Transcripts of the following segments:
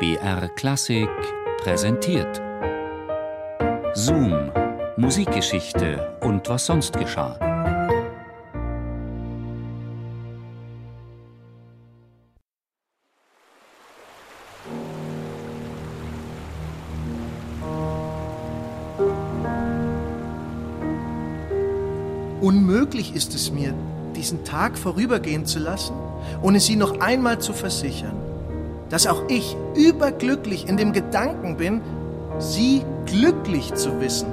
BR Klassik präsentiert. Zoom, Musikgeschichte und was sonst geschah. Unmöglich ist es mir, diesen Tag vorübergehen zu lassen, ohne Sie noch einmal zu versichern, dass auch ich überglücklich in dem Gedanken bin, Sie glücklich zu wissen.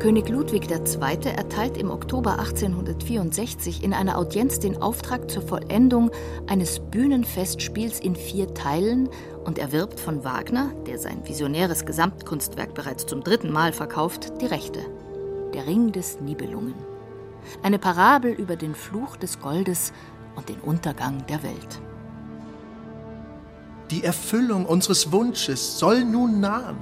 König Ludwig II. erteilt im Oktober 1864 in einer Audienz den Auftrag zur Vollendung eines Bühnenfestspiels in vier Teilen und erwirbt von Wagner, der sein visionäres Gesamtkunstwerk bereits zum dritten Mal verkauft, die Rechte. Der Ring des Nibelungen. Eine Parabel über den Fluch des Goldes und den Untergang der Welt. Die Erfüllung unseres Wunsches soll nun nahen.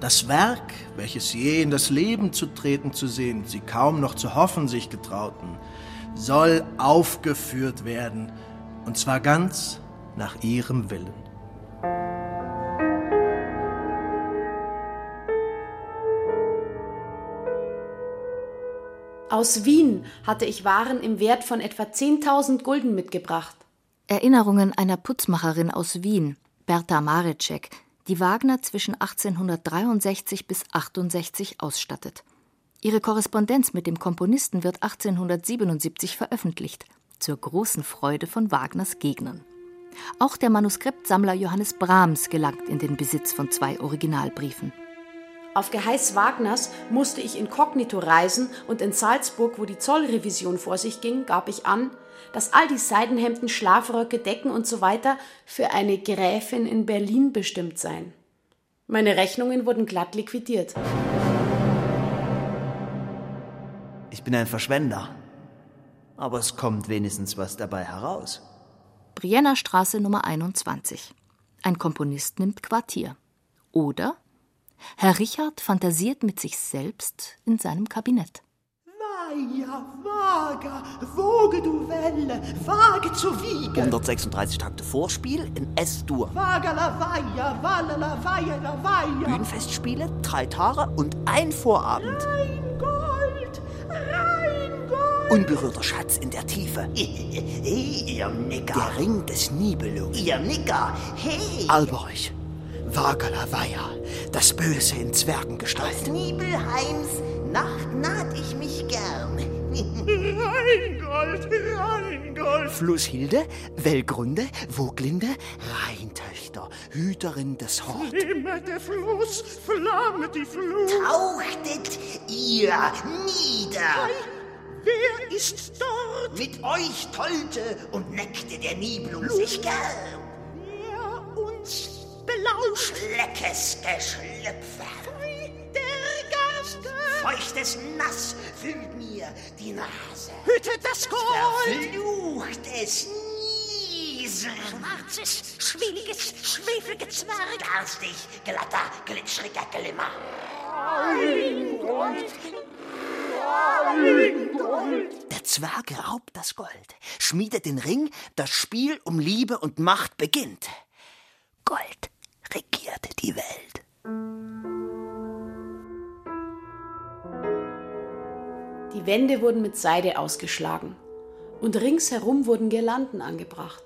Das Werk, welches je in das Leben zu treten zu sehen, sie kaum noch zu hoffen sich getrauten, soll aufgeführt werden, und zwar ganz nach ihrem Willen. Aus Wien hatte ich Waren im Wert von etwa 10.000 Gulden mitgebracht. Erinnerungen einer Putzmacherin aus Wien, Berta Marecek, die Wagner zwischen 1863 bis 68 ausstattet. Ihre Korrespondenz mit dem Komponisten wird 1877 veröffentlicht, zur großen Freude von Wagners Gegnern. Auch der Manuskriptsammler Johannes Brahms gelangt in den Besitz von zwei Originalbriefen. Auf Geheiß Wagners musste ich inkognito reisen und in Salzburg, wo die Zollrevision vor sich ging, gab ich an, dass all die Seidenhemden, Schlafröcke, Decken und so weiter für eine Gräfin in Berlin bestimmt seien. Meine Rechnungen wurden glatt liquidiert. Ich bin ein Verschwender. Aber es kommt wenigstens was dabei heraus. Brienner Straße Nummer 21. Ein Komponist nimmt Quartier. Oder Herr Richard fantasiert mit sich selbst in seinem Kabinett. Weia, vaga, woge du Welle, wage zu wiegen. 136 Takte Vorspiel in S-Dur. Vaga la vaia, walla la vaia la vaia. Bühnenfestspiele, drei Tage und ein Vorabend. Rein Gold, rein Gold. Unberührter Schatz in der Tiefe. Ihr Nicker. Der Ring des Nibelungen. Ihr Nicker. Hey. Alberich. Vagalawaya, das Böse in Zwergengestalt. Aus Nibelheims Nacht naht ich mich gern. Rheingold, Rheingold. Flusshilde, Wellgrunde, Woglinde, Rheintöchter, Hüterin des Hort. Flimme der Fluss, flamme die Flut. Tauchtet ihr nieder. Wer ist dort? Mit euch tollte und neckte der Nibelung sich gern. Wer uns belauscht? Leckes Geschlüpfe. Der Gaste. Feuchtes Nass füllt mir die Nase. Hüte das Gold. Verfluchtes Niesen. Schwarzes, schwieliges, schwefliges Zwerg. Garstig, glatter, glitschriger Glimmer. Der Zwerg raubt das Gold, schmiedet den Ring, das Spiel um Liebe und Macht beginnt. Gold regierte die Welt. Die Wände wurden mit Seide ausgeschlagen und ringsherum wurden Girlanden angebracht.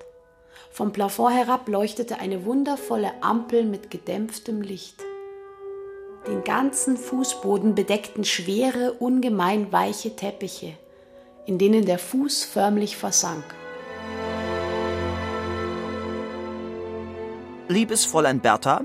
Vom Plafond herab leuchtete eine wundervolle Ampel mit gedämpftem Licht. Den ganzen Fußboden bedeckten schwere, ungemein weiche Teppiche, in denen der Fuß förmlich versank. Liebes Fräulein Bertha,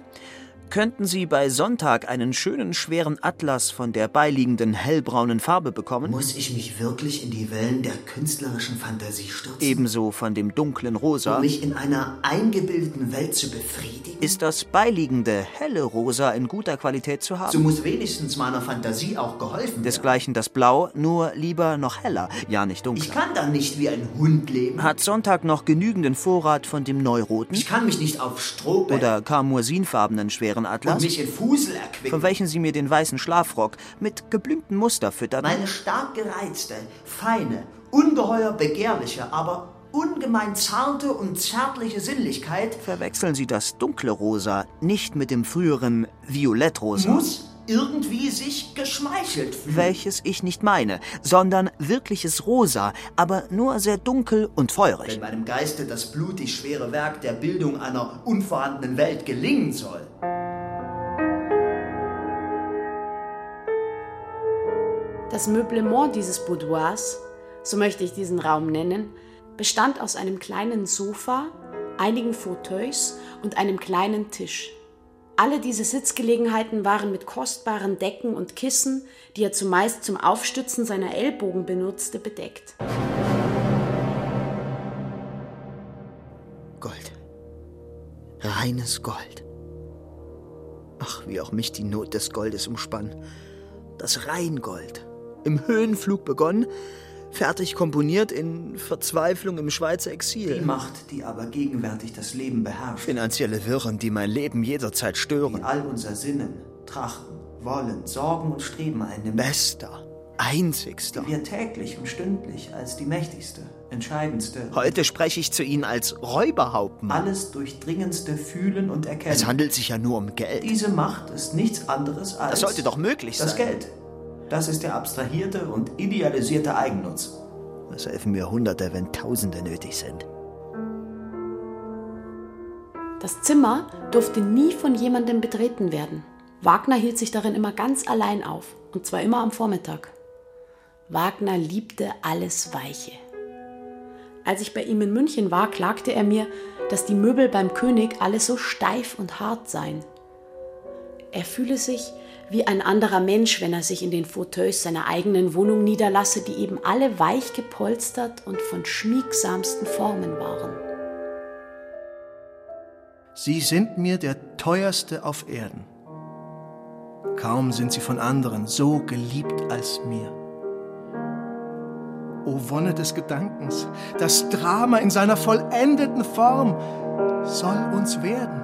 könnten Sie bei Sonntag einen schönen schweren Atlas von der beiliegenden hellbraunen Farbe bekommen? Muss ich mich wirklich in die Wellen der künstlerischen Fantasie stürzen? Ebenso von dem dunklen Rosa. Um mich in einer eingebildeten Welt zu befriedigen? Ist das beiliegende helle Rosa in guter Qualität zu haben? So muss wenigstens meiner Fantasie auch geholfen werden. Desgleichen das Blau, nur lieber noch heller, ja nicht dunkler. Ich kann dann nicht wie ein Hund leben. Hat Sonntag noch genügenden Vorrat von dem Neuroten? Ich kann mich nicht auf Strohbett Oder karmoisinfarbenen schweren Bärenatlas. Und mich in Fusel erquicken. Von welchen Sie mir den weißen Schlafrock mit geblümten Muster füttern. Meine stark gereizte, feine, ungeheuer begehrliche, aber ungemein zarte und zärtliche Sinnlichkeit Verwechseln Sie das dunkle Rosa nicht mit dem früheren Violettrosa. muss irgendwie sich geschmeichelt fühlen. welches ich nicht meine, sondern wirkliches Rosa, aber nur sehr dunkel und feurig. Wenn meinem Geiste das blutig schwere Werk der Bildung einer unvorhandenen Welt gelingen soll, Das Meublement dieses Boudoirs, so möchte ich diesen Raum nennen, bestand aus einem kleinen Sofa, einigen Fauteuils und einem kleinen Tisch. Alle diese Sitzgelegenheiten waren mit kostbaren Decken und Kissen, die er zumeist zum Aufstützen seiner Ellbogen benutzte, bedeckt. Gold. Reines Gold. Ach, wie auch mich die Not des Goldes umspann. Das Rheingold. Im Höhenflug begonnen, fertig komponiert in Verzweiflung im Schweizer die Exil. Macht, die aber gegenwärtig das Leben beherrscht, Finanzielle Wirren, die mein Leben jederzeit die stören. all unser Sinnen, Trachten, Wollen, Sorgen und Streben einnimmt, Bester, einzigster. die wir täglich und stündlich als die mächtigste, entscheidendste, Heute spreche ich zu Ihnen als Räuberhauptmann. alles durchdringendste Fühlen und Erkennen. Es handelt sich ja nur um Geld. Diese Macht ist nichts anderes als Das sollte doch möglich das sein. Geld. Das ist der abstrahierte und idealisierte Eigennutz. Es helfen mir Hunderte, wenn Tausende nötig sind. Das Zimmer durfte nie von jemandem betreten werden. Wagner hielt sich darin immer ganz allein auf, und zwar immer am Vormittag. Wagner liebte alles Weiche. Als ich bei ihm in München war, klagte er mir, dass die Möbel beim König alle so steif und hart seien. Er fühle sich wie ein anderer Mensch, wenn er sich in den Fauteuils seiner eigenen Wohnung niederlasse, die eben alle weich gepolstert und von schmiegsamsten Formen waren. Sie sind mir der teuerste auf Erden. Kaum sind sie von anderen so geliebt als mir. O Wonne des Gedankens, das Drama in seiner vollendeten Form soll uns werden.